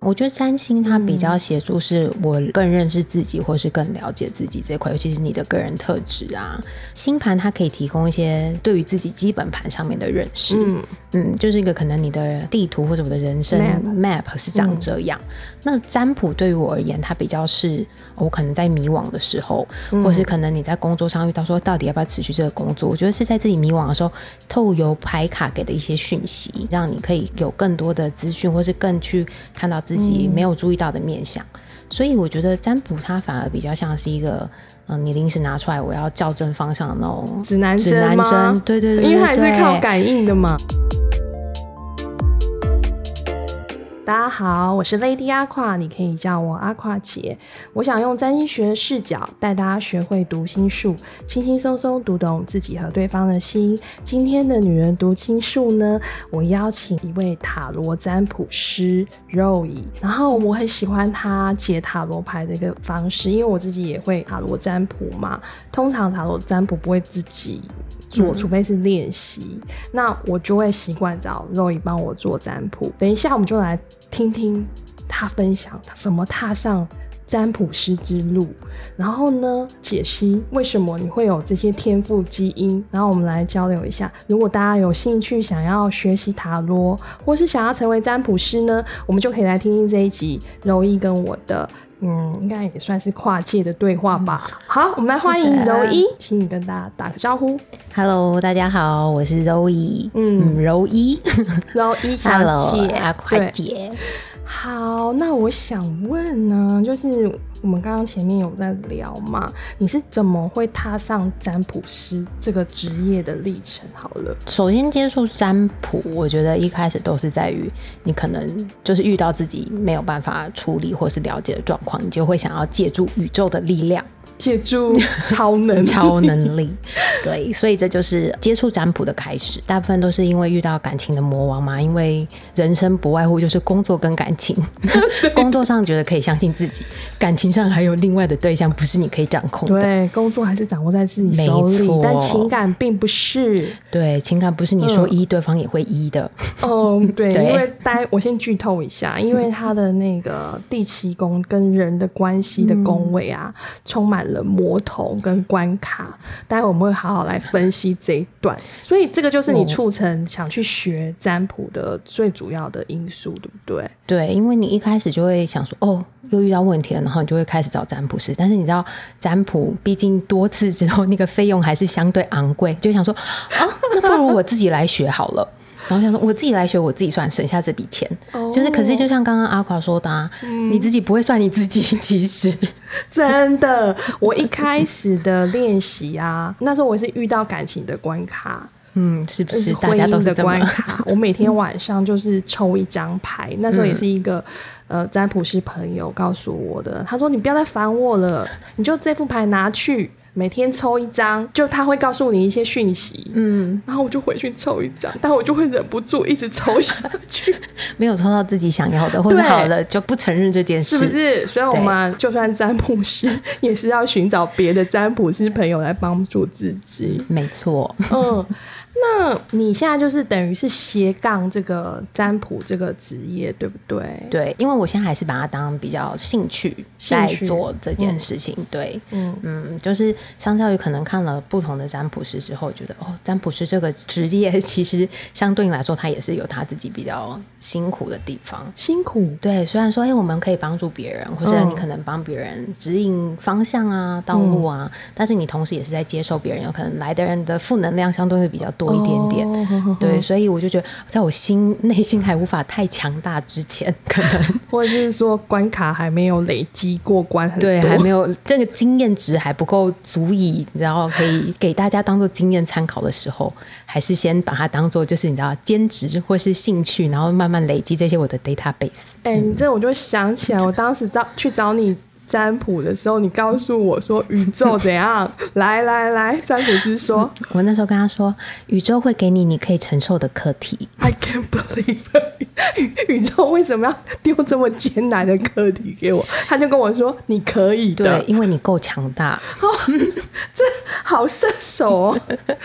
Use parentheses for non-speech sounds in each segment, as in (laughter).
我觉得占星它比较协助是我更认识自己，或是更了解自己这块，尤其是你的个人特质啊。星盘它可以提供一些对于自己基本盘上面的认识，嗯嗯，就是一个可能你的地图或者我的人生 map 是长这样。那占卜对于我而言，它比较是我可能在迷惘的时候，或是可能你在工作上遇到说到底要不要持续这个工作，我觉得是在自己迷惘的时候，透由牌卡给的一些讯息，让你可以有更多的资讯，或是更去看到。自己没有注意到的面相，所以我觉得占卜它反而比较像是一个，嗯，你临时拿出来我要校正方向的那种指南针吗？对对对，因为还是靠感应的嘛。大家好，我是 Lady 阿胯，你可以叫我阿胯姐。我想用占星学的视角带大家学会读心术，轻轻松松读懂自己和对方的心。今天的女人读心术呢，我邀请一位塔罗占卜师 Roy，然后我很喜欢他解塔罗牌的一个方式，因为我自己也会塔罗占卜嘛。通常塔罗占卜不会自己。做，除非是练习，那我就会习惯找肉 y 帮我做占卜。等一下，我们就来听听他分享他怎么踏上占卜师之路，然后呢，解析为什么你会有这些天赋基因。然后我们来交流一下。如果大家有兴趣想要学习塔罗，或是想要成为占卜师呢，我们就可以来听听这一集柔一跟我的。嗯，应该也算是跨界的对话吧。好，我们来欢迎柔一，请你跟大家打个招呼。Hello，大家好，我是柔一。嗯，柔一，柔一小姐，阿快姐。好，那我想问呢，就是我们刚刚前面有在聊嘛，你是怎么会踏上占卜师这个职业的历程？好了，首先接触占卜，我觉得一开始都是在于你可能就是遇到自己没有办法处理或是了解的状况，你就会想要借助宇宙的力量。借助 (laughs) 超能超能力，对，所以这就是接触占卜的开始。大部分都是因为遇到感情的魔王嘛，因为人生不外乎就是工作跟感情。(laughs) 工作上觉得可以相信自己，感情上还有另外的对象不是你可以掌控的。对，工作还是掌握在自己手里，但情感并不是。对，情感不是你说一，对方也会一的。哦，对，(laughs) 因为待我先剧透一下，因为他的那个第七宫跟人的关系的宫位啊，充满。了魔头跟关卡，待会我们会好好来分析这一段。所以这个就是你促成想去学占卜的最主要的因素，对不对？对，因为你一开始就会想说，哦，又遇到问题了，然后你就会开始找占卜师。但是你知道，占卜毕竟多次之后，那个费用还是相对昂贵，就想说，啊，那不如我自己来学好了。然后想说，我自己来学，我自己算，省下这笔钱。就是，可是就像刚刚阿垮说的，你自己不会算你自己，其实 (laughs) 真的。我一开始的练习啊，那时候我是遇到感情的关卡，嗯，是不是？大家都是关卡。(laughs) 我每天晚上就是抽一张牌，那时候也是一个呃占卜师朋友告诉我的，他说你不要再烦我了，你就这副牌拿去。每天抽一张，就他会告诉你一些讯息，嗯，然后我就回去抽一张，但我就会忍不住一直抽下去，(laughs) 没有抽到自己想要的，或者好了就不承认这件事，是不是？所以我们就算占卜师，也是要寻找别的占卜师朋友来帮助自己，没错，嗯。那你现在就是等于是斜杠这个占卜这个职业，对不对？对，因为我现在还是把它当比较兴趣在做这件事情。对，嗯嗯，就是相较于可能看了不同的占卜师之后，觉得哦，占卜师这个职业其实相对来说，他也是有他自己比较辛苦的地方。辛苦，对。虽然说，哎，我们可以帮助别人，或者你可能帮别人指引方向啊、道路啊，但是你同时也是在接受别人，有可能来的人的负能量相对会比较多。一点点，对，所以我就觉得，在我心内心还无法太强大之前，可能 (laughs) 或者是说关卡还没有累积过关，对，还没有这个经验值还不够足以，然后可以给大家当做经验参考的时候，还是先把它当做就是你知道兼职或是兴趣，然后慢慢累积这些我的 database。哎，你这我就想起来，我当时找去找你。占卜的时候，你告诉我说宇宙怎样？来来来，占卜师说，我那时候跟他说，宇宙会给你你可以承受的课题。I can't believe，(laughs) 宇宙为什么要丢这么艰难的课题给我？他就跟我说，你可以的，因为你够强大。(laughs) 这好射手哦，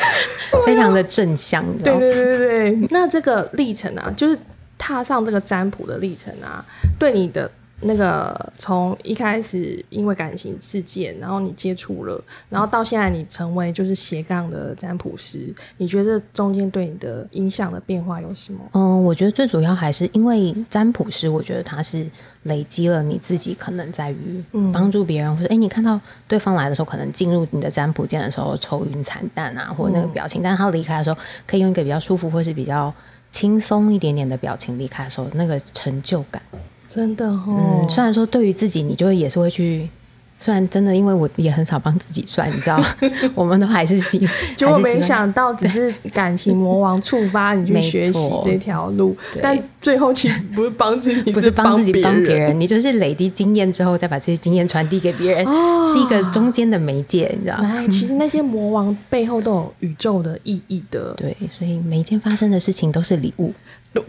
(laughs) 非常的正向。对对对对对，那这个历程啊，就是。踏上这个占卜的历程啊，对你的。那个从一开始因为感情事件，然后你接触了，然后到现在你成为就是斜杠的占卜师，你觉得中间对你的影响的变化有什么？嗯，我觉得最主要还是因为占卜师，我觉得他是累积了你自己可能在于帮助别人，或者哎，你看到对方来的时候，可能进入你的占卜间的时候愁云惨淡啊，或者那个表情，但是他离开的时候，可以用一个比较舒服或是比较轻松一点点的表情离开的时候，那个成就感。真的哦，虽然说对于自己，你就会也是会去。虽然真的，因为我也很少帮自己算，你知道，(laughs) 我们都还是喜，(laughs) 结果没想到只是感情魔王触发你去 (laughs) 学习这条路，但最后其实不是帮自己，不是帮自己帮别人，你就是累积经验之后，再把这些经验传递给别人，是一个中间的媒介，你知道吗。其实那些魔王背后都有宇宙的意义的，对，所以每一件发生的事情都是礼物。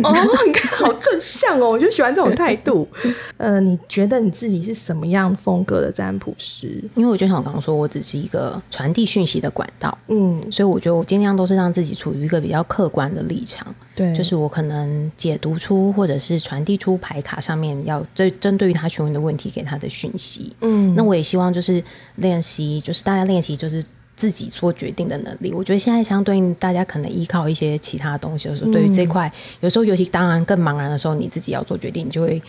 哦，你看好正向哦，我就喜欢这种态度。(laughs) 呃，你觉得你自己是什么样风格的占卜师？因为我就像我刚刚说，我只是一个传递讯息的管道，嗯，所以我觉得我尽量都是让自己处于一个比较客观的立场，对，就是我可能解读出或者是传递出牌卡上面要针针对于他询问的问题给他的讯息，嗯，那我也希望就是练习，就是大家练习就是。自己做决定的能力，我觉得现在相对应，大家可能依靠一些其他东西的时候，对于这块，有时候尤其当然更茫然的时候，你自己要做决定，你就会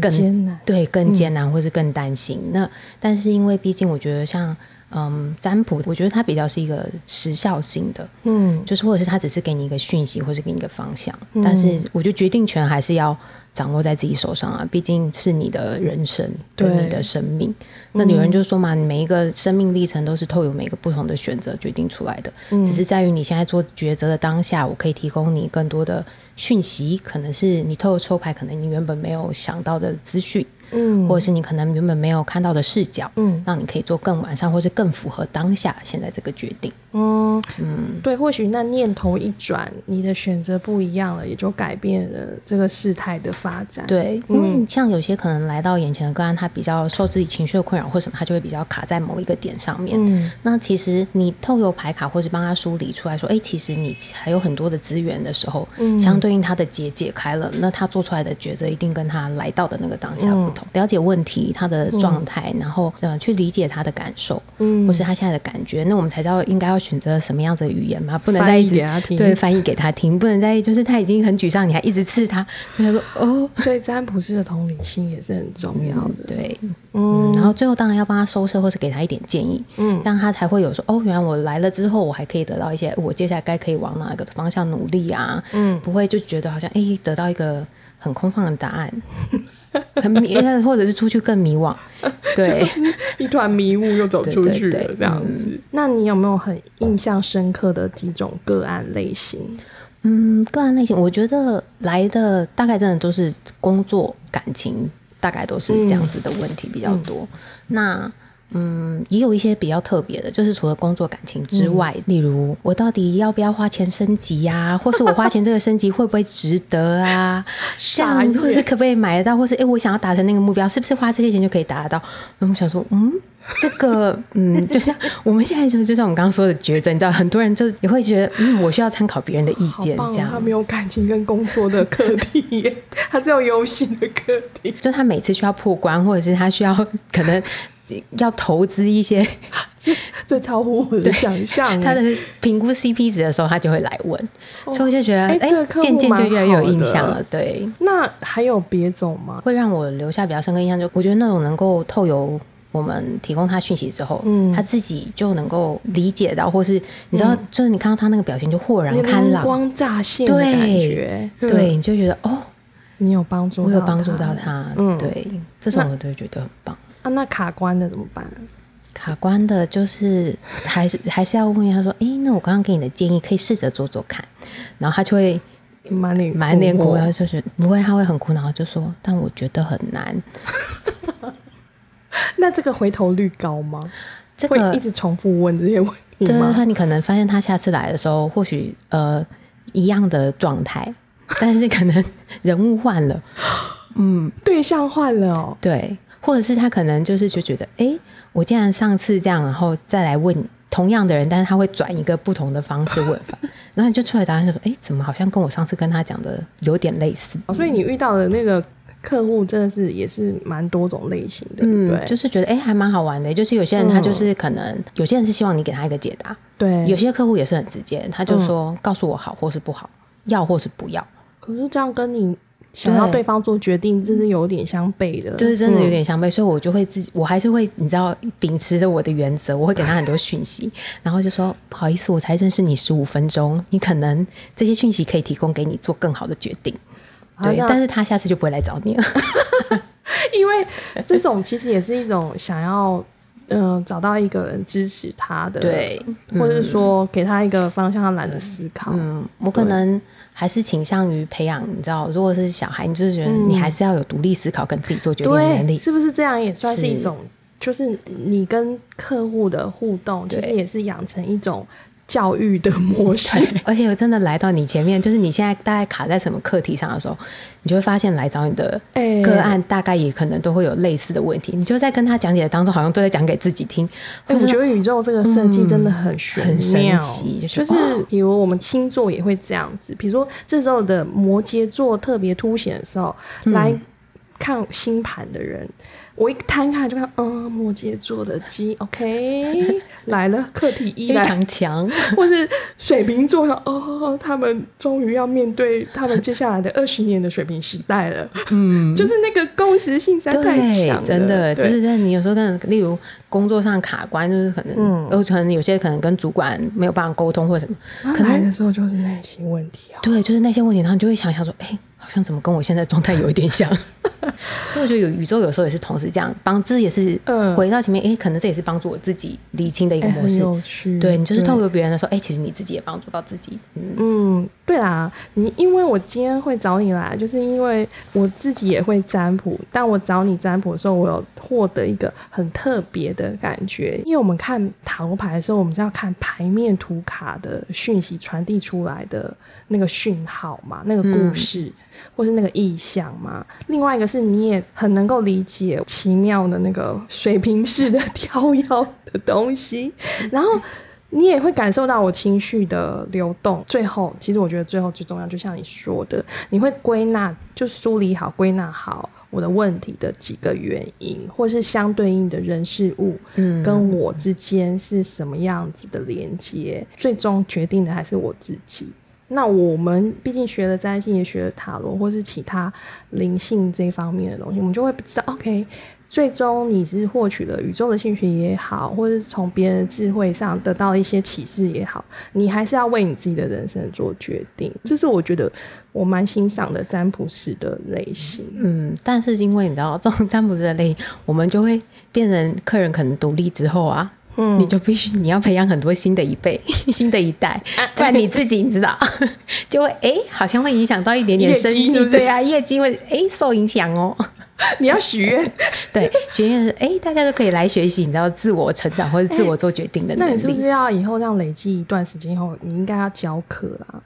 更艰难，对，更艰难，或是更担心。那但是因为毕竟，我觉得像。嗯，占卜我觉得它比较是一个时效性的，嗯，就是或者是它只是给你一个讯息，或是给你一个方向，但是我觉得决定权还是要掌握在自己手上啊，毕竟是你的人生，对你的生命。那有人就说嘛，你每一个生命历程都是透过每个不同的选择决定出来的，只是在于你现在做抉择的当下，我可以提供你更多的讯息，可能是你透过抽牌，可能你原本没有想到的资讯。嗯，或者是你可能原本没有看到的视角，嗯，让你可以做更完善，或是更符合当下现在这个决定。嗯嗯，对，或许那念头一转，你的选择不一样了，也就改变了这个事态的发展。对，因为像有些可能来到眼前的个案，他比较受自己情绪的困扰或什么，他就会比较卡在某一个点上面。嗯，那其实你透过牌卡或是帮他梳理出来说，哎，其实你还有很多的资源的时候，嗯，相对应他的结解开了，那他做出来的抉择一定跟他来到的那个当下不同。了解问题，他的状态，然后呃，去理解他的感受，嗯，或是他现在的感觉，那我们才知道应该要选择什么样子的语言嘛，不能再一直对翻译给他听，不能再就是他已经很沮丧，你还一直刺他，他说哦，所以占卜师的同理心也是很重要的，对，嗯，然后最后当然要帮他收摄，或是给他一点建议，嗯，这样他才会有说哦，原来我来了之后，我还可以得到一些，我接下来该可以往哪个方向努力啊，嗯，不会就觉得好像哎，得到一个很空泛的答案。(laughs) 很迷，或者是出去更迷惘，对，(laughs) 一团迷雾又走出去了这样子。那你有没有很印象深刻的几种个案类型？嗯，个案类型，我觉得来的大概真的都是工作、感情，大概都是这样子的问题比较多。那嗯，也有一些比较特别的，就是除了工作感情之外，例如我到底要不要花钱升级呀？(laughs) 或是我花钱这个升级会不会值得啊？(laughs) 这样，或是可不可以买得到？或是哎，我想要达成那个目标，是不是花这些钱就可以达得到？我想说，嗯，这个，嗯，就像我们现在就就像我们刚刚说的抉择，你知道，很多人就也会觉得，嗯，我需要参考别人的意见，这样。他没有感情跟工作的课题，(laughs) 他只有游戏的课题。就他每次需要破关，或者是他需要可能。要投资一些，(laughs) 这超乎我的想象。他的评估 CP 值的时候，他就会来问，所以我就觉得，哎，渐渐就越来越有印象了。对，那还有别种吗？会让我留下比较深刻印象，就我觉得那种能够透由我们提供他讯息之后，嗯，他自己就能够理解到，或是你知道，就是你看到他那个表情就豁然开朗、光乍现的感觉，对，你就觉得哦，你有帮助，我有帮助到他，嗯，对，这种我都觉得很棒。啊，那卡关的怎么办？卡关的就是还是 (laughs) 还是要问他说：“哎，那我刚刚给你的建议，可以试着做做看。”然后他就会满脸满脸苦，然后就是不会，他会很苦恼，就说：“但我觉得很难。(laughs) ”那这个回头率高吗？这个一直重复问这些问题吗？他你可能发现他下次来的时候，或许呃一样的状态，(laughs) 但是可能人物换了，嗯，对象换了哦，对。或者是他可能就是就觉得，哎，我既然上次这样，然后再来问同样的人，但是他会转一个不同的方式问法，(laughs) 然后你就出来答案就说：“哎，怎么好像跟我上次跟他讲的有点类似？”所以你遇到的那个客户真的是也是蛮多种类型的，对，就是觉得哎还蛮好玩的。就是有些人他就是可能有些人是希望你给他一个解答，对，有些客户也是很直接，他就说告诉我好或是不好，要或是不要。可是这样跟你。想要对。方做决定，这是有点相悖的，就是真的有点相悖，所以我就会自己，我还是会，你知道，秉持着我的原则，我会给他很多讯息，然后就说不好意思，我才认识你十五分钟，你可能这些讯息可以提供给你做更好的决定，对，但是他下次就不会来找你了，(laughs) 因为这种其实也是一种想要。嗯，找到一个人支持他的，对，或者是说给他一个方向，他懒得思考。嗯，我可能还是倾向于培养，你知道，如果是小孩，你就是觉得你还是要有独立思考跟自己做决定的能力，是不是这样也算是一种？就是你跟客户的互动，其实也是养成一种。教育的模式，(laughs) 而且我真的来到你前面，就是你现在大概卡在什么课题上的时候，你就会发现来找你的个案，大概也可能都会有类似的问题。你就在跟他讲解的当中，好像都在讲给自己听。我觉得宇宙这个设计真的很玄很神奇，就是比如我们星座也会这样子，比如说这时候的摩羯座特别凸显的时候，来看星盘的人。我一摊开就看，嗯，摩羯座的鸡，OK，(laughs) 来了，课题一非常强，(laughs) 或是水瓶座的，哦，他们终于要面对他们接下来的 (laughs) 二十年的水平时代了，嗯，就是那个共识性在太强，真的，就是在你有时候跟，例如工作上卡关，就是可能，嗯，有可能有些可能跟主管没有办法沟通或者什么，可能的时候就是那些问题啊，对，就是那些问题，然后你就会想想说，哎。好像怎么跟我现在状态有一点像，(laughs) 所以我觉得有宇宙有时候也是同时这样帮，这也是回到前面，哎，可能这也是帮助我自己理清的一个模式。对你就是透过别人的时候，哎，其实你自己也帮助到自己。嗯，对啦，你因为我今天会找你来，就是因为我自己也会占卜，但我找你占卜的时候，我有获得一个很特别的感觉，因为我们看塔罗牌的时候，我们是要看牌面图卡的讯息传递出来的那个讯号嘛，那个故事。或是那个意象嘛，另外一个是你也很能够理解奇妙的那个水平式的跳跃的东西，(laughs) 然后你也会感受到我情绪的流动。最后，其实我觉得最后最重要，就像你说的，你会归纳，就梳理好、归纳好我的问题的几个原因，或是相对应的人事物，嗯，跟我之间是什么样子的连接，最终决定的还是我自己。那我们毕竟学了占星，也学了塔罗，或是其他灵性这方面的东西，我们就会知道，OK，最终你是获取了宇宙的兴趣也好，或者是从别人的智慧上得到一些启示也好，你还是要为你自己的人生做决定。这是我觉得我蛮欣赏的占卜师的类型。嗯，但是因为你知道，这种占卜师的类型，我们就会变成客人可能独立之后啊。你就必须你要培养很多新的一辈、(laughs) 新的一代，不然你自己你知道 (laughs) 就会哎，好像会影响到一点点生计，对啊，业绩会哎受影响哦。(laughs) 你要许愿，对，许愿是哎，大家都可以来学习，你知道自我成长或者自我做决定的能力。那你是不是要以后这样累积一段时间以后，你应该要教课啦？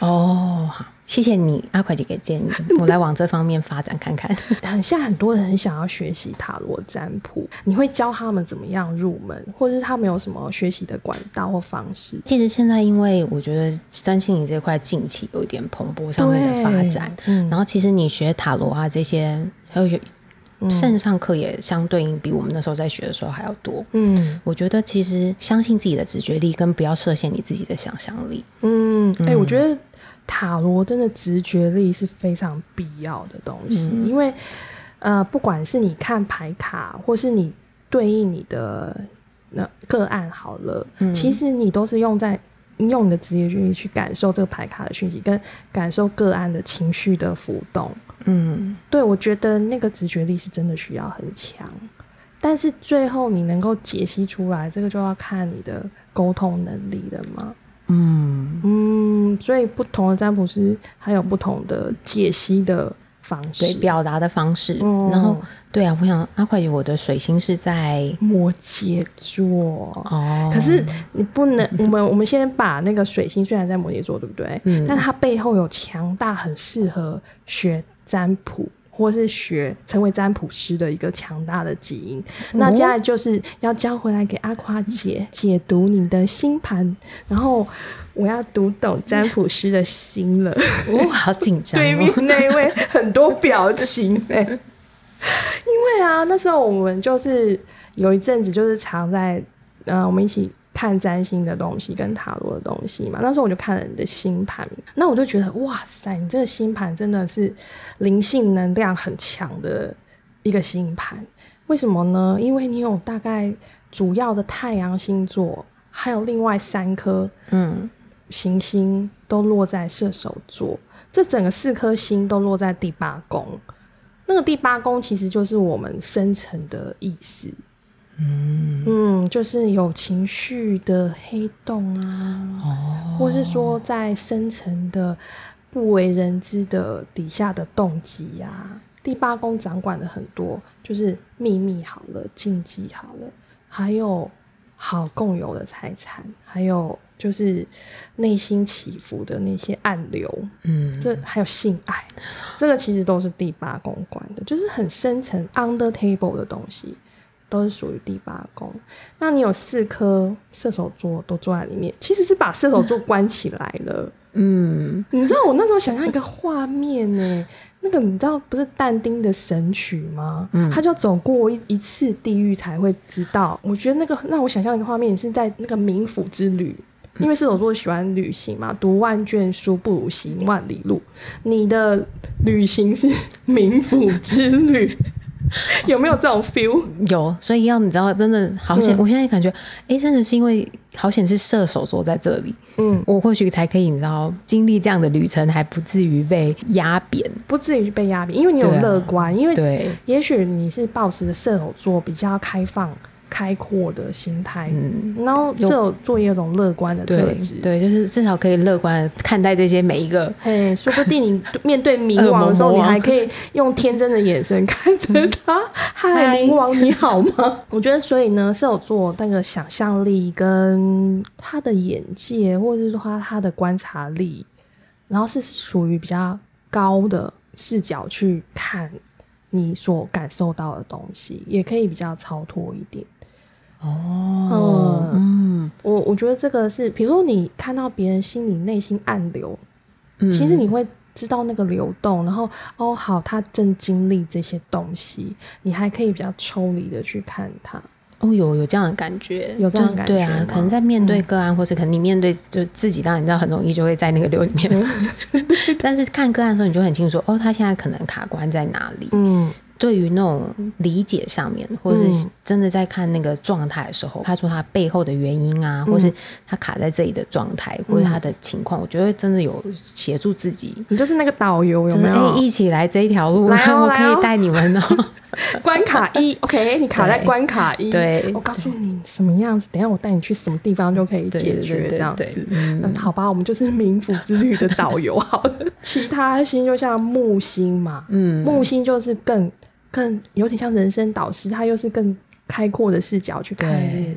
哦，好。谢谢你，阿快姐给建议，(laughs) 我来往这方面发展看看。(laughs) 很像很多人很想要学习塔罗占卜，你会教他们怎么样入门，或者是他们有什么学习的管道或方式？其实现在，因为我觉得三星你这块近期有一点蓬勃上面的发展，嗯然后其实你学塔罗啊这些，还有线上课也相对应比我们那时候在学的时候还要多。嗯，我觉得其实相信自己的直觉力，跟不要设限你自己的想象力。嗯，哎，我觉得。塔罗真的直觉力是非常必要的东西，因为呃，不管是你看牌卡，或是你对应你的那个案好了，其实你都是用在用你的职业力去感受这个牌卡的讯息，跟感受个案的情绪的浮动。嗯，对，我觉得那个直觉力是真的需要很强，但是最后你能够解析出来，这个就要看你的沟通能力了嘛。嗯嗯，所以不同的占卜师还有不同的解析的方式，对表达的方式。然后，对啊，我想阿快姐，我的水星是在摩羯座哦。可是你不能，我们我们先把那个水星虽然在摩羯座，对不对？嗯。但它背后有强大、很适合学占卜。或是学成为占卜师的一个强大的基因。那接下来就是要交回来给阿夸姐解读你的星盘，然后我要读懂占卜师的心了。哦，好紧张、(laughs) 对面那位很多表情哎、(laughs) 因为啊，那时候我们就是有一阵子就是常在呃，我们一起看占星的东西跟塔罗的东西嘛。那时候我就看了你的星盘，那我就觉得哇塞，你这个星盘真的是灵性能量很强的一个星盘。为什么呢？因为你有大概主要的太阳星座，还有另外三颗嗯行星都落在射手座，这整个四颗星都落在第八宫。那个第八宫其实就是我们深层的意思，嗯。就是有情绪的黑洞啊，哦，或是说在深层的不为人知的底下的动机呀、第八宫掌管的很多，就是秘密好了，禁忌好了，还有好共有的财产，还有就是内心起伏的那些暗流，嗯。这还有性爱，这个其实都是第八宫管的，就是很深层 under table 的东西，都是属于第八宫。那你有四颗射手座都坐在里面，其实是把射手座关起来了。嗯你知道我那时候想象一个画面呢，那个你知道不是但丁的神曲吗？嗯他就走过一一次地狱才会知道。我觉得那个让我想象一个画面是在那个冥府之旅。因为射手座喜欢旅行嘛，读万卷书不如行万里路。你的旅行是冥府之旅，(laughs) 有没有这种 feel？有，所以要你知道，真的好险！嗯我现在感觉，哎，真的是因为好险是射手座在这里，嗯，我或许才可以，你知道，经历这样的旅程，还不至于被压扁。不至于被压扁，因为你有乐观，因为对，也许你是抱持的射手座比较开放、开阔的心态，嗯，然后射手座也有种乐观的特质。对，就是至少可以乐观地看待这些每一个。嘿，说不定你 (laughs) 面对冥王的时候，你还可以用天真的眼神看着他。嗨，嗨冥王你好吗？(laughs) 我觉得，所以呢，射手座那个想象力跟他的眼界，或者是说他他的观察力，然后是属于比较高的视角去看你所感受到的东西，也可以比较超脱一点。哦，嗯，我我觉得这个是，比如说你看到别人心里内心暗流，嗯其实你会知道那个流动，然后哦好，他正经历这些东西，你还可以比较抽离的去看他。哦，有有这样的感觉，有这样的就是对啊感觉，可能在面对个案，或是可能你面对就自己，当然你知道很容易就会在那个流里面，(laughs) 但是看个案的时候，你就很清楚哦，他现在可能卡关在哪里。嗯。对于那种理解上面，或是嗯真的在看那个状态的时候，看出他背后的原因啊，或是他卡在这里的状态，或者他的情况，我觉得真的有协助自己，你就是那个导游有就是哎、没有？一起来这一条路，来哦我可以带你们哦。(laughs) 关卡一，OK，你卡在关卡一，对我告诉你什么样子，等下我带你去什么地方就可以解决这样子。嗯嗯，好吧，我们就是冥府之旅的导游好了。其他星就像木星嘛，嗯木星就是更更有点像人生导师，他又是更开阔的视角去看，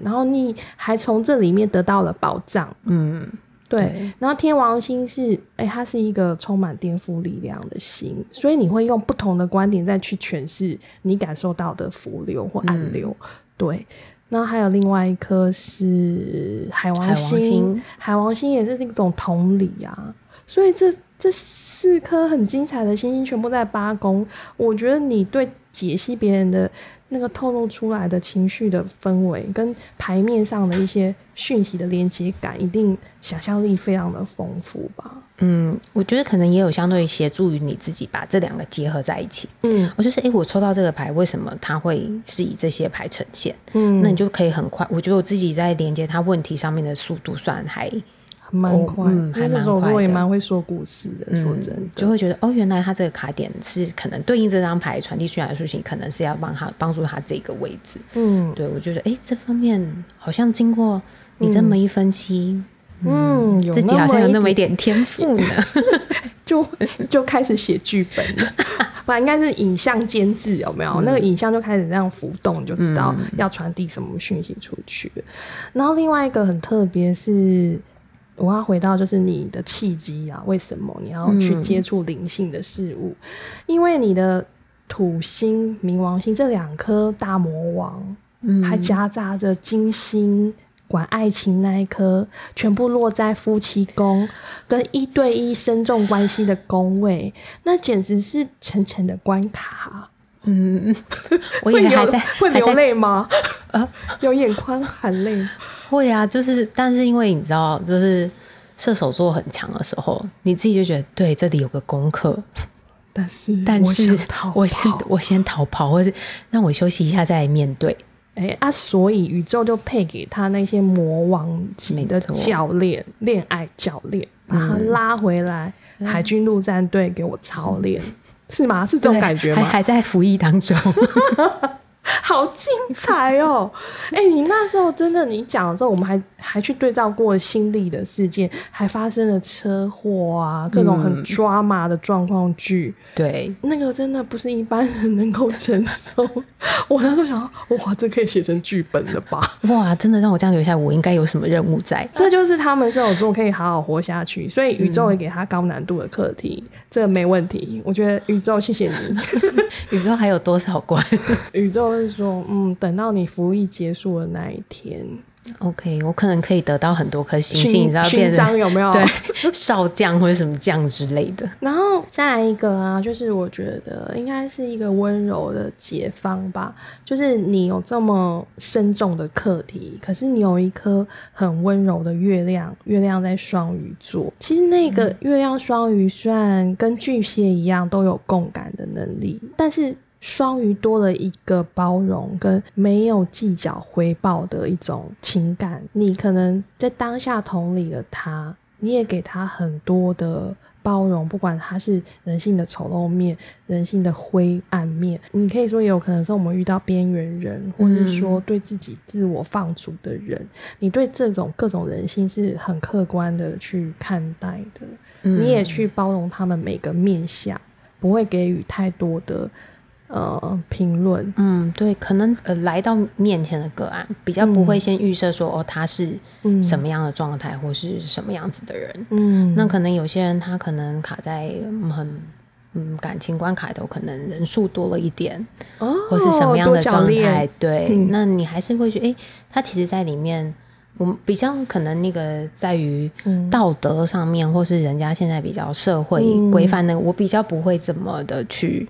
然后你还从这里面得到了保障。嗯，对，对然后天王星是，哎、它是一个充满颠覆力量的星，所以你会用不同的观点再去诠释你感受到的浮流或暗流。对，然后还有另外一颗是海王星海王星也是一种同理啊。所以这这四颗很精彩的星星全部在八宫，我觉得你对解析别人的那个透露出来的情绪的氛围，跟牌面上的一些讯息的连接感，一定想象力非常的丰富吧。嗯，我觉得可能也有相对协助于你自己把这两个结合在一起。嗯我就是，诶，我抽到这个牌，为什么它会是以这些牌呈现？嗯，那你就可以很快。我觉得我自己在连接它问题上面的速度算还哦蛮快，嗯还蛮快的我也蛮会说故事的，说嗯真的，就会觉得哦，原来他这个卡点是可能对应这张牌传递出来的事情，可能是要帮他帮助他这个位置。嗯对我觉得，诶，这方面好像经过你这么一分析，嗯，有自己好像有那么一点点天赋呢。(laughs) 就就开始写剧本了。(laughs) 不然应该是影像监制有没有？那个影像就开始这样浮动，你就知道要传递什么讯息出去。然后另外一个很特别是，我要回到就是你的契机啊，为什么你要去接触灵性的事物？因为你的土星、冥王星这两颗大魔王，嗯，还夹杂着金星管爱情那一颗，全部落在夫妻宫跟一对一深重关系的宫位，那简直是层层的关卡。嗯，(laughs) 我也还在 (laughs) 会流泪吗？啊，(laughs) 有眼眶含泪？会啊，就是，但是因为你知道，就是射手座很强的时候，你自己就觉得对这里有个功课，但是但是我先我先逃跑，或是让我休息一下再来面对。哎啊，所以宇宙就配给他那些魔王级的教练，恋爱教练，把他拉回来，海军陆战队给我操练。是吗？是这种感觉吗？还还在服役当中。(laughs) (laughs) 好精彩哦！(laughs) 哎，你那时候真的，你讲的时候，我们还还去对照过心理的事件，还发生了车祸啊，各种很抓马的状况剧。对，那个真的不是一般人能够承受。(laughs) 我那时候想，哇，这可以写成剧本了吧？哇，真的让我这样留下，我应该有什么任务在？这就是他们射手座可以好好活下去，所以宇宙也给他高难度的课题，这没问题。我觉得宇宙，谢谢你。宇宙还有多少关？宇宙。是说，嗯，等到你服役结束的那一天，OK，我可能可以得到很多颗星星，你知道，勋章有没有？对，(laughs) 少将或者什么将之类的。(laughs) 然后再一个啊，就是我觉得应该是一个温柔的解放吧。就是你有这么深重的课题，可是你有一颗很温柔的月亮，月亮在双鱼座。其实那个月亮双鱼虽然跟巨蟹一样都有共感的能力，但是。双鱼多了一个包容跟没有计较回报的一种情感，你可能在当下同理了他，你也给他很多的包容，不管他是人性的丑陋面、人性的灰暗面，你可以说也有可能是我们遇到边缘人，或者说对自己自我放逐的人，你对这种各种人性是很客观的去看待的，你也去包容他们每个面相，不会给予太多的。呃，评论，嗯，对，可能呃，来到面前的个案，比较不会先预设说，哦，他是什么样的状态，或是什么样子的人，嗯，那可能有些人他可能卡在很嗯感情关卡头，可能人数多了一点，哦，或是什么样的状态，对，那你还是会觉得，哎，他其实在里面，我们比较可能那个在于道德上面，或是人家现在比较社会规范的，我比较不会怎么的去。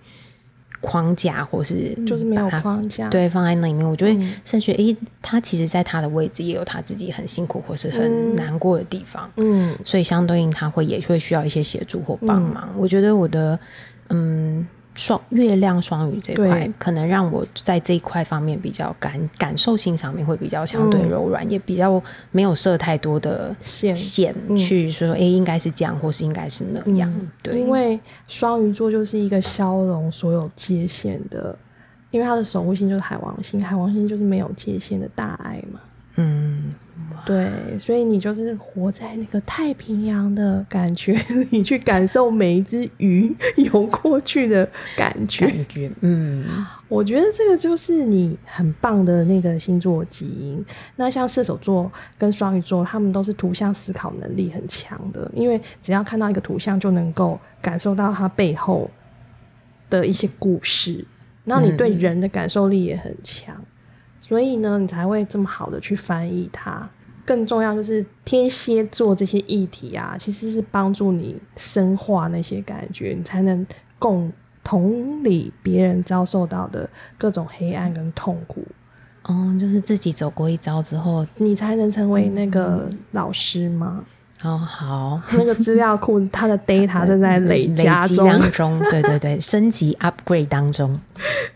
框架，或是就是没有框架，对，放在那里面，我觉得甚至诶，他其实在他的位置也有他自己很辛苦或是很难过的地方，嗯，所以相对应他会也会需要一些协助或帮忙。我觉得我的嗯。双月亮双鱼这块，可能让我在这一块方面比较感感受性上面会比较相对柔软，也比较没有设太多的线线去说，哎，应该是这样，或是应该是那样。对，因为双鱼座就是一个消融所有界限的，因为它的守护星就是海王星，海王星就是没有界限的大爱嘛。嗯。对，所以你就是活在那个太平洋的感觉里，(laughs) 去感受每一只鱼游过去的感觉。感觉，嗯，我觉得这个就是你很棒的那个星座基因。那像射手座跟双鱼座，他们都是图像思考能力很强的，因为只要看到一个图像，就能够感受到它背后的一些故事。那你对人的感受力也很强，所以呢，你才会这么好的去翻译它。更重要就是天蝎座这些议题啊，其实是帮助你深化那些感觉，你才能共同理别人遭受到的各种黑暗跟痛苦。哦，就是自己走过一遭之后，你才能成为那个老师吗？哦，好，那个资料库它的 (laughs) data 正在累加中，对对对，(laughs) 升级 upgrade 当中。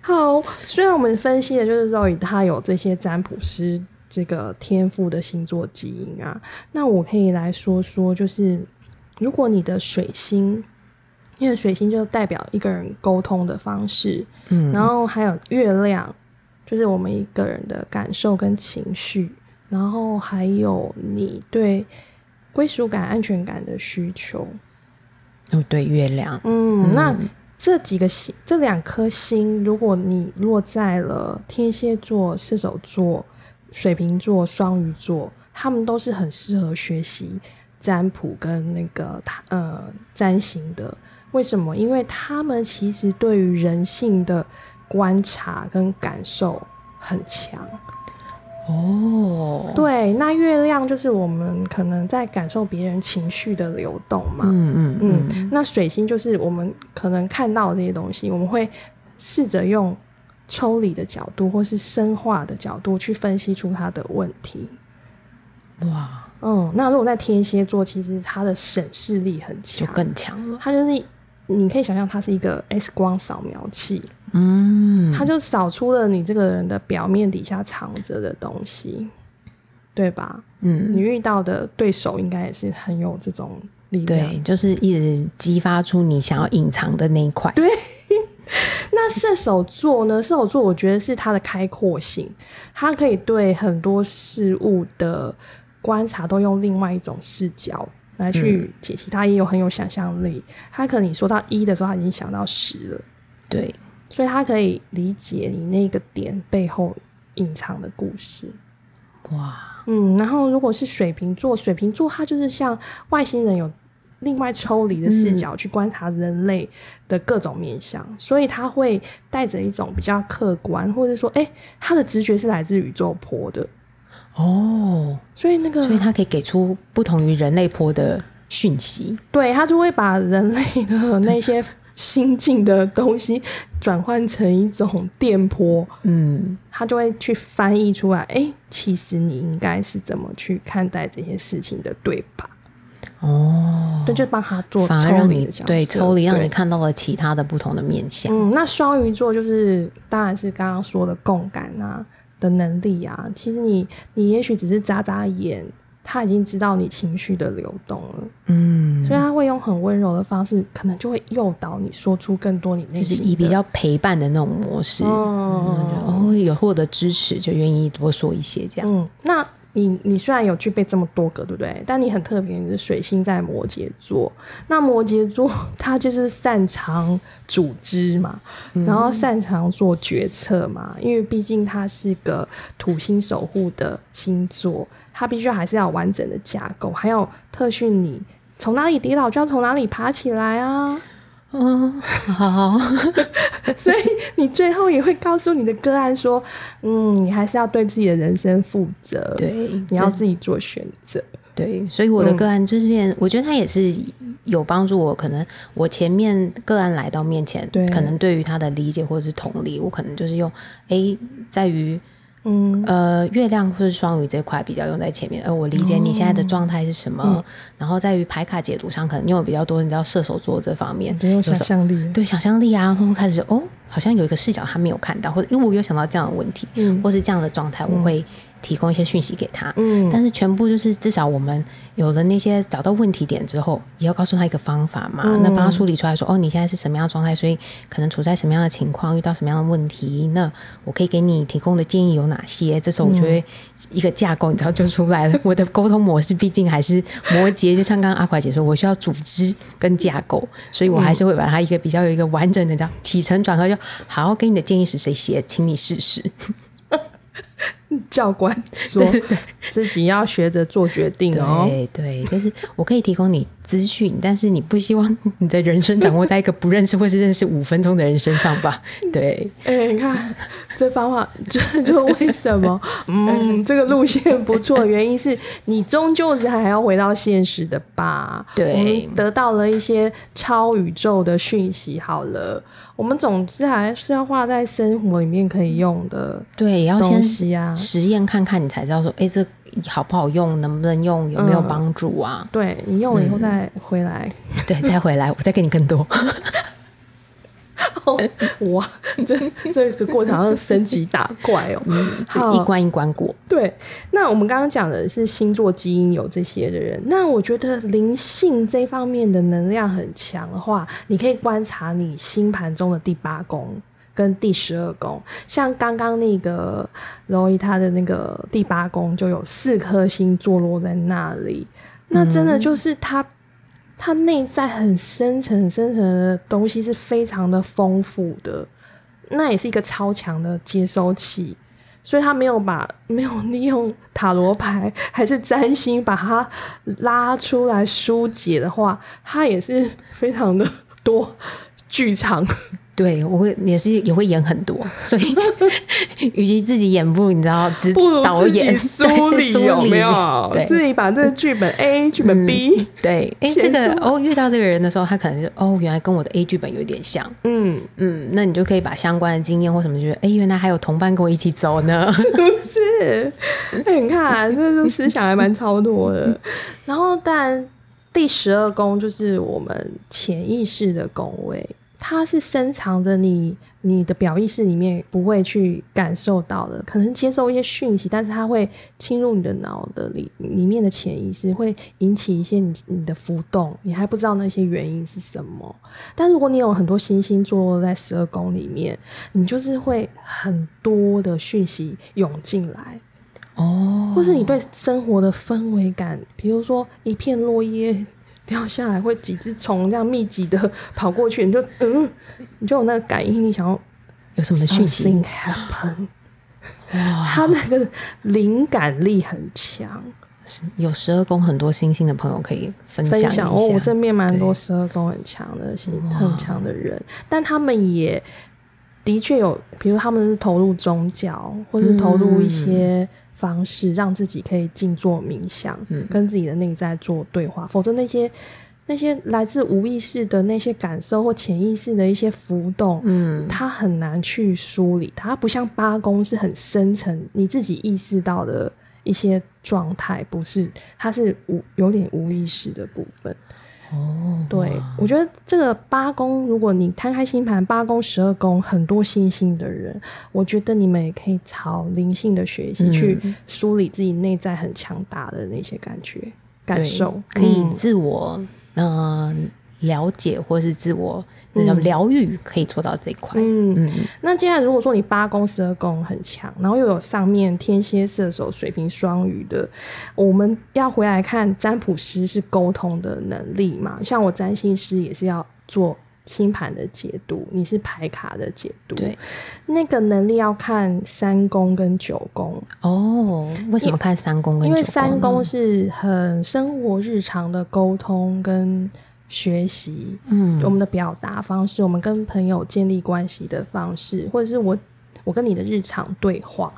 好，虽然我们分析的就是说，他有这些占卜师。这个天赋的星座基因啊，那我可以来说说，就是如果你的水星，因为水星就代表一个人沟通的方式，嗯，然后还有月亮，就是我们一个人的感受跟情绪，然后还有你对归属感、安全感的需求。哦，对，月亮，嗯，那这几个星，这两颗星，如果你落在了天蝎座、射手座。水瓶座、双鱼座，他们都是很适合学习占卜跟那个呃占星的，为什么？因为他们其实对于人性的观察跟感受很强。哦，对，那月亮就是我们可能在感受别人情绪的流动嘛。嗯嗯嗯，那水星就是我们可能看到这些东西，我们会试着用抽离的角度或是深化的角度去分析出它的问题。哇，嗯，那如果在天蝎座，其实它的审视力很强就，更强了。它就是你可以想象它是一个 X 光扫描器，嗯，他就扫出了你这个人的表面底下藏着的东西，对吧？嗯，你遇到的对手应该也是很有这种力量。对，就是一直激发出你想要隐藏的那一块。对 (laughs) 那射手座呢？射手座我觉得是他的开阔性，他可以对很多事物的观察都用另外一种视角来去解析，他也有很有想象力。他可能你说到一的时候，他已经想到十了，对，所以他可以理解你那个点背后隐藏的故事。哇，嗯，然后如果是水瓶座，水瓶座他就是像外星人有另外抽离的视角去观察人类的各种面相，所以他会带着一种比较客观，或者说，哎，他的直觉是来自宇宙波的，哦，所以那个所以他可以给出不同于人类波的讯息。对他就会把人类的那些心境的东西转换成一种电波，嗯，他就会去翻译出来，哎，其实你应该是怎么去看待这些事情的，对吧？哦，对，就帮他做抽离对抽离，让对你看到了其他的不同的面相。嗯，那双鱼座就是当然是刚刚说的共感啊的能力啊。其实你你也许只是眨眨眼，他已经知道你情绪的流动了，嗯，所以他会用很温柔的方式，可能就会诱导你说出更多你内心就是以比较陪伴的那种模式，哦。哦，有获得支持就愿意多说一些这样。嗯，那你你虽然有具备这么多个，对不对？但你很特别，你的水星在摩羯座。那摩羯座他就是擅长组织嘛，然后擅长做决策嘛，因为毕竟他是个土星守护的星座，他必须还是要有完整的架构，还有特训你从哪里跌倒就要从哪里爬起来啊。嗯，好，(laughs) 所以你最后也会告诉你的个案说，嗯，你还是要对自己的人生负责，对，你要自己做选择。对，所以我的个案这边，我觉得他也是有帮助我。可能我前面个案来到面前，对可能对于他的理解或者是同理，我可能就是用诶，在于嗯呃月亮或是双鱼这块比较用在前面，呃我理解你现在的状态是什么。嗯然后在于牌卡解读上，可能你有比较多，你知道射手座这方面，没有想象力。对想象力啊，会开始哦，好像有一个视角他没有看到，或者因为我有想到这样的问题，嗯或是这样的状态，我会提供一些讯息给他。嗯但是全部就是至少我们有了那些找到问题点之后，也要告诉他一个方法嘛，嗯那帮他梳理出来说，哦，你现在是什么样的状态，所以可能处在什么样的情况，遇到什么样的问题，那我可以给你提供的建议有哪些？这时候我就会一个架构，你知道 (laughs) 就出来了。我的沟通模式毕竟还是摩羯，就像刚刚阿快姐说，我需要组织跟架构，所以我还是会把它一个比较有一个完整的这样起承转合，就好给你的建议是谁写，请你试试。教官说自己要学着做决定哦。对对，就是我可以提供你资讯，但是你不希望你的人生掌握在一个不认识或是认识五分钟的人身上吧？(laughs) 对，哎、你看这方法，(laughs) 就就为什么？嗯，这个路线不错，原因是你终究是还要回到现实的吧？(laughs) 对我们得到了一些超宇宙的讯息。好了，我们总之还是要画在生活里面可以用的对，也要先。实验看看，你才知道说，哎，这好不好用，能不能用，有没有嗯帮助啊？对你用了以后再回来，对，再回来我再给你更多。(laughs) 哇，这这个过程好像升级打怪哦。就一关一关过。对，那我们刚刚讲的是星座基因有这些的人，那我觉得灵性这方面的能量很强的话，你可以观察你星盘中的第八宫跟第十二宫，像刚刚那个柔伊他的那个第八宫就有四颗星坐落在那里，那真的就是他。他内在很深层、很深层的东西是非常的丰富的，那也是一个超强的接收器。所以他没有把没有利用塔罗牌还是占星把它拉出来疏解的话，他也是非常的多剧场。(laughs) 对，我会也是也会演很多，所以 (laughs) 与其自己演，不如你知道，不如导演梳理有没有？对，自己把这个剧本 A、剧本 B，对，哎，这个哦，遇到这个人的时候，他可能就哦，原来跟我的 A 剧本有点像，嗯嗯，那你就可以把相关的经验或什么，觉得哎，原来还有同伴跟我一起走呢，是不是？(laughs) 哎，你看，这就思想还蛮超多的。(laughs) 然后，但第十二宫就是我们潜意识的宫位。它是深藏着你你的表意识里面不会去感受到的，可能接受一些讯息，但是它会侵入你的脑的里里面的潜意识，会引起一些你你的浮动，你还不知道那些原因是什么。但如果你有很多星星坐落在十二宫里面，你就是会很多的讯息涌进来哦，或是你对生活的氛围感，比如说一片落叶。掉下来会几只虫这样密集的跑过去，你就嗯，你就有那个感应，你想要有什么讯息？他那个灵感力很强，有十二宫很多星星的朋友可以分享分享。哦，我身边蛮多十二宫很强的星很强的人，但他们也的确有，比如他们是投入宗教，或是投入一些。方式让自己可以静坐冥想，跟自己的内在做对话。否则，那些那些来自无意识的那些感受或潜意识的一些浮动，嗯，它很难去梳理。它不像八宫是很深层，你自己意识到的一些状态，不是，它是无有点无意识的部分。哦，对，我觉得这个八宫，如果你摊开星盘，八宫十二宫很多星星的人，我觉得你们也可以朝灵性的学习去梳理自己内在很强大的那些感觉感受，可以自我嗯了解或是自我。那种疗愈可以做到这一块。嗯嗯。那接下来，如果说你八宫十二宫很强，然后又有上面天蝎、射手、水瓶、双鱼的，我们要回来看占卜师是沟通的能力嘛？像我占星师也是要做星盘的解读，你是牌卡的解读。对。那个能力要看三宫跟九宫。哦。为什么看三宫跟？因为三宫是很生活日常的沟通跟。学习，嗯，我们的表达方式，我们跟朋友建立关系的方式，或者是我我跟你的日常对话。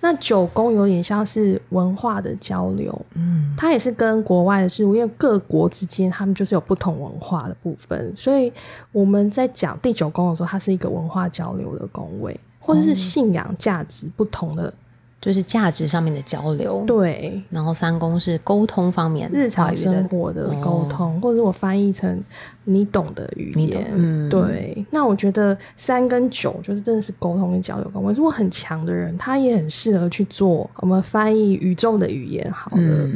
那九宫有点像是文化的交流，嗯，它也是跟国外的事物，因为各国之间他们就是有不同文化的部分，所以我们在讲第九宫的时候，它是一个文化交流的宫位，或者是信仰价值不同的。就是价值上面的交流，对。然后三宫是沟通方面，日常生活的沟通，或者我翻译成你懂的语言，嗯，对。那我觉得三跟九就是真的是沟通跟交流我，如果很强的人，他也很适合去做我们翻译宇宙的语言，好的，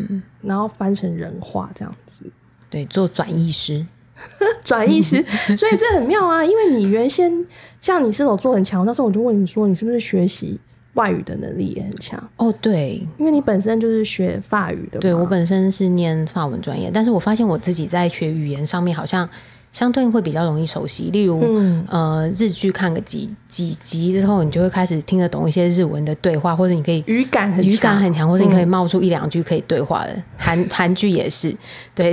然后翻成人话这样子，对，做转译师，(laughs) 转译师，所以这很妙啊，因为你原先像你射手座很强，那时候我就问你说，你是不是学习？外语的能力也很强。哦，对，因为你本身就是学法语的，对我本身是念法文专业，但是我发现我自己在学语言上面好像。相对应会比较容易熟悉，例如，呃，日剧看个几几集之后，你就会开始听得懂一些日文的对话，或者你可以语感很语感很强，或者你可以冒出一两句可以对话的。韩韩剧也是，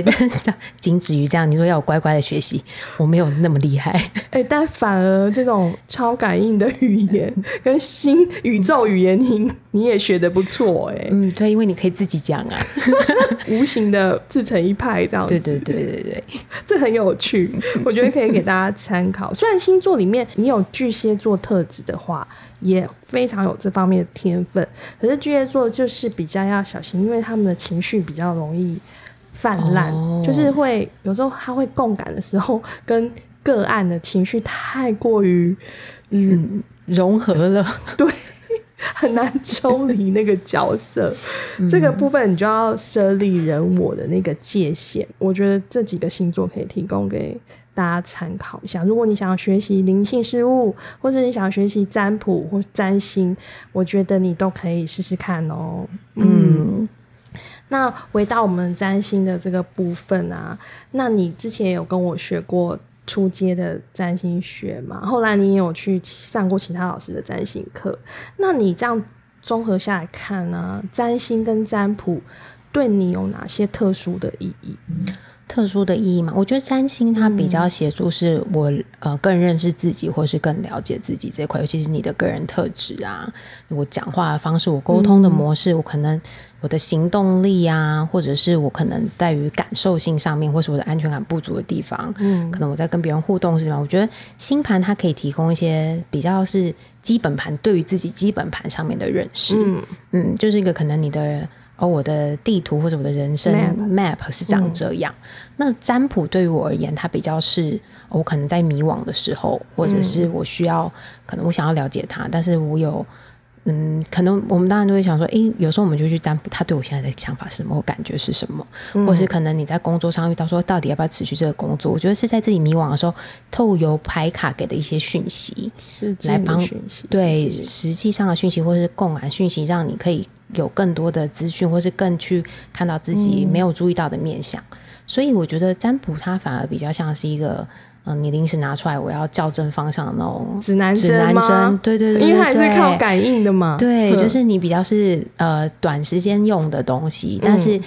对，(laughs) 仅止于这样。你说要我乖乖的学习，我没有那么厉害。哎，但反而这种超感应的语言跟新宇宙语言，你你也学的不错，哎，嗯，对，因为你可以自己讲啊，(laughs) 无形的自成一派这样子。对对对对对，(laughs) 这很有趣。我觉得可以给大家参考。虽然星座里面你有巨蟹座特质的话，也非常有这方面的天分，可是巨蟹座就是比较要小心，因为他们的情绪比较容易泛滥，就是会有时候他会共感的时候，跟个案的情绪太过于嗯融合了，(laughs) 对。很难抽离那个角色，这个部分你就要设立人我的那个界限。我觉得这几个星座可以提供给大家参考一下。如果你想要学习灵性事物，或者你想要学习占卜或占星，我觉得你都可以试试看哦。嗯，那回到我们占星的这个部分啊，那你之前有跟我学过？初阶的占星学嘛，后来你也有去上过其他老师的占星课。那你这样综合下来看呢，占星跟占卜对你有哪些特殊的意义？特殊的意义嘛？我觉得占星它比较协助是我呃更认识自己，或是更了解自己这块，尤其是你的个人特质啊，我讲话的方式，我沟通的模式，我可能我的行动力啊，或者是我可能在于感受性上面，或是我的安全感不足的地方，嗯，可能我在跟别人互动是什么？我觉得星盘它可以提供一些比较是基本盘对于自己基本盘上面的认识，嗯嗯，就是一个可能你的。而我的地图或者我的人生 map 是长这样。那占卜对于我而言，它比较是我可能在迷惘的时候，或者是我需要，可能我想要了解它，但是我有。嗯，可能我们当然都会想说，诶，有时候我们就去占卜，他对我现在的想法是什么，我感觉是什么，或是可能你在工作上遇到说，到底要不要持续这个工作？我觉得是在自己迷惘的时候，透由牌卡给的一些讯息，是来帮对实际上的讯息，或是共感讯息，让你可以有更多的资讯，或是更去看到自己没有注意到的面相。所以我觉得占卜它反而比较像是一个。嗯，你临时拿出来，我要校正方向的那种指南针针，对对对，因为还是靠感应的嘛。对，就是你比较是呃短时间用的东西，但是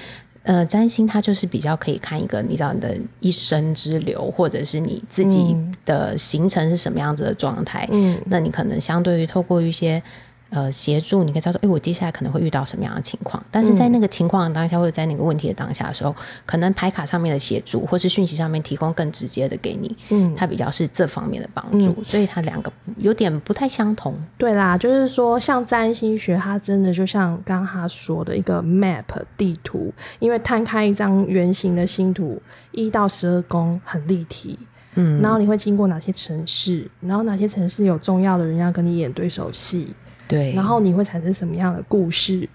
呃占星它就是比较可以看一个你知道你的一生之流，或者是你自己的行程是什么样子的状态。嗯，那你可能相对于透过一些。呃，协助你可以知道说，哎，我接下来可能会遇到什么样的情况？但是在那个情况当下，或者在那个问题的当下的时候，可能牌卡上面的协助，或是讯息上面提供更直接的给你，嗯，它比较是这方面的帮助，所以它两个有点不太相同。对啦，就是说，像占星学，它真的就像刚刚他说的一个 map 地图，因为摊开一张圆形的星图，一到十二宫很立体，嗯，然后你会经过哪些城市，然后哪些城市有重要的人要跟你演对手戏。对，然后你会产生什么样的故事？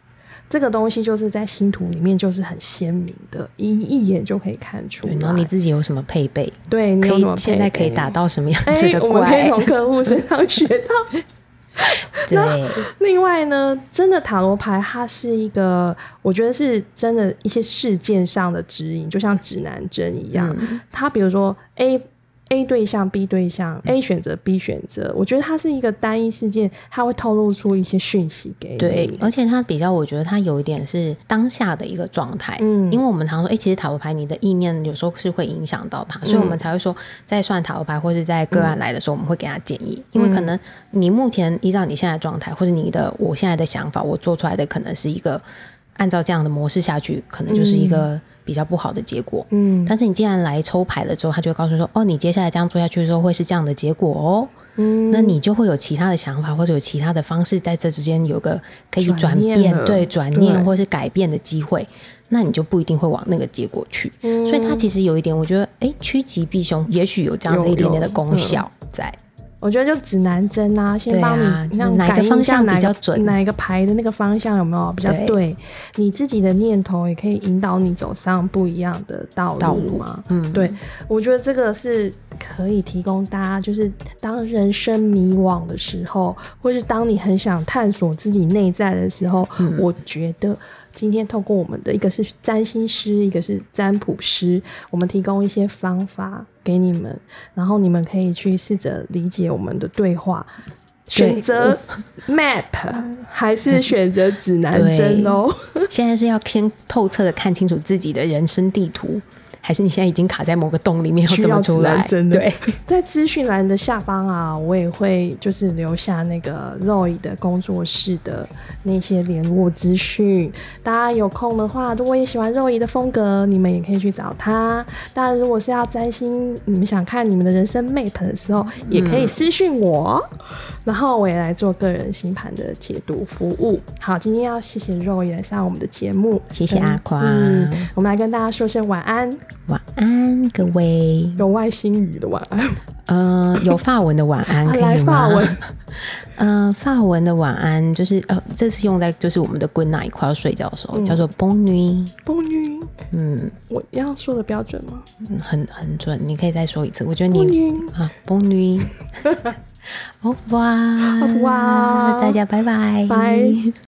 这个东西就是在星图里面就是很鲜明的，一一眼就可以看出。然后你自己有什么配备？对，可以现在可以打到什么样子的怪？我们可以从客户身上学到。(laughs) 对，另外呢，真的塔罗牌它是一个，我觉得是真的一些事件上的指引，就像指南针一样。它比如说 A。A 对象、B 对象，A 选择、B 选择，我觉得它是一个单一事件，它会透露出一些讯息给你。对，而且它比较，我觉得它有一点是当下的一个状态。嗯，因为我们常说，哎，其实塔罗牌你的意念有时候是会影响到它，所以我们才会说，在算塔罗牌或者在个案来的时候，我们会给他建议，因为可能你目前依照你现在状态，或者你的我现在的想法，我做出来的可能是一个按照这样的模式下去，可能就是一个。比较不好的结果，嗯，但是你既然来抽牌了之后，他就会告诉说，哦，你接下来这样做下去的时候会是这样的结果哦，嗯，那你就会有其他的想法或者有其他的方式在这之间有个可以转变，对，转念或是改变的机会，那你就不一定会往那个结果去，所以它其实有一点，我觉得，哎，趋吉避凶，也许有这样子一点点的功效在。我觉得就指南针啊，先帮你让哪个方向比较准，哪个牌的那个方向有没有比较对？你自己的念头也可以引导你走上不一样的道路嘛。嗯，对，我觉得这个是可以提供大家，就是当人生迷惘的时候，或是当你很想探索自己内在的时候，我觉得。今天透过我们的一个是占星师，一个是占卜师，我们提供一些方法给你们，然后你们可以去试着理解我们的对话，选择 (laughs) map 还是选择指南针哦。(laughs) 现在是要先透彻的看清楚自己的人生地图。还是你现在已经卡在某个洞里面，要怎么出来？对，(laughs) 在资讯栏的下方啊，我也会就是留下那个 Roy 的工作室的那些联络资讯。大家有空的话，如果也喜欢 Roy 的风格，你们也可以去找他。当然，如果是要占星，你们想看你们的人生 map 的时候，也可以私讯我，然后我也来做个人星盘的解读服务。好，今天要谢谢 Roy 来上我们的节目，谢谢阿宽。嗯。我们来跟大家说声晚安。晚安，各位。有外星语的晚安，呃，有法文的晚安，(laughs) 可以吗？(laughs) 呃，法文的晚安就是呃，这次用在就是我们的 good night 快要睡觉的时候，叫做 bonne nuit，bonne nuit。嗯，我要说的标准吗？嗯，很很准，你可以再说一次。我觉得你啊，bonne nuit。(laughs) revoir，au revoir，大家拜拜，拜。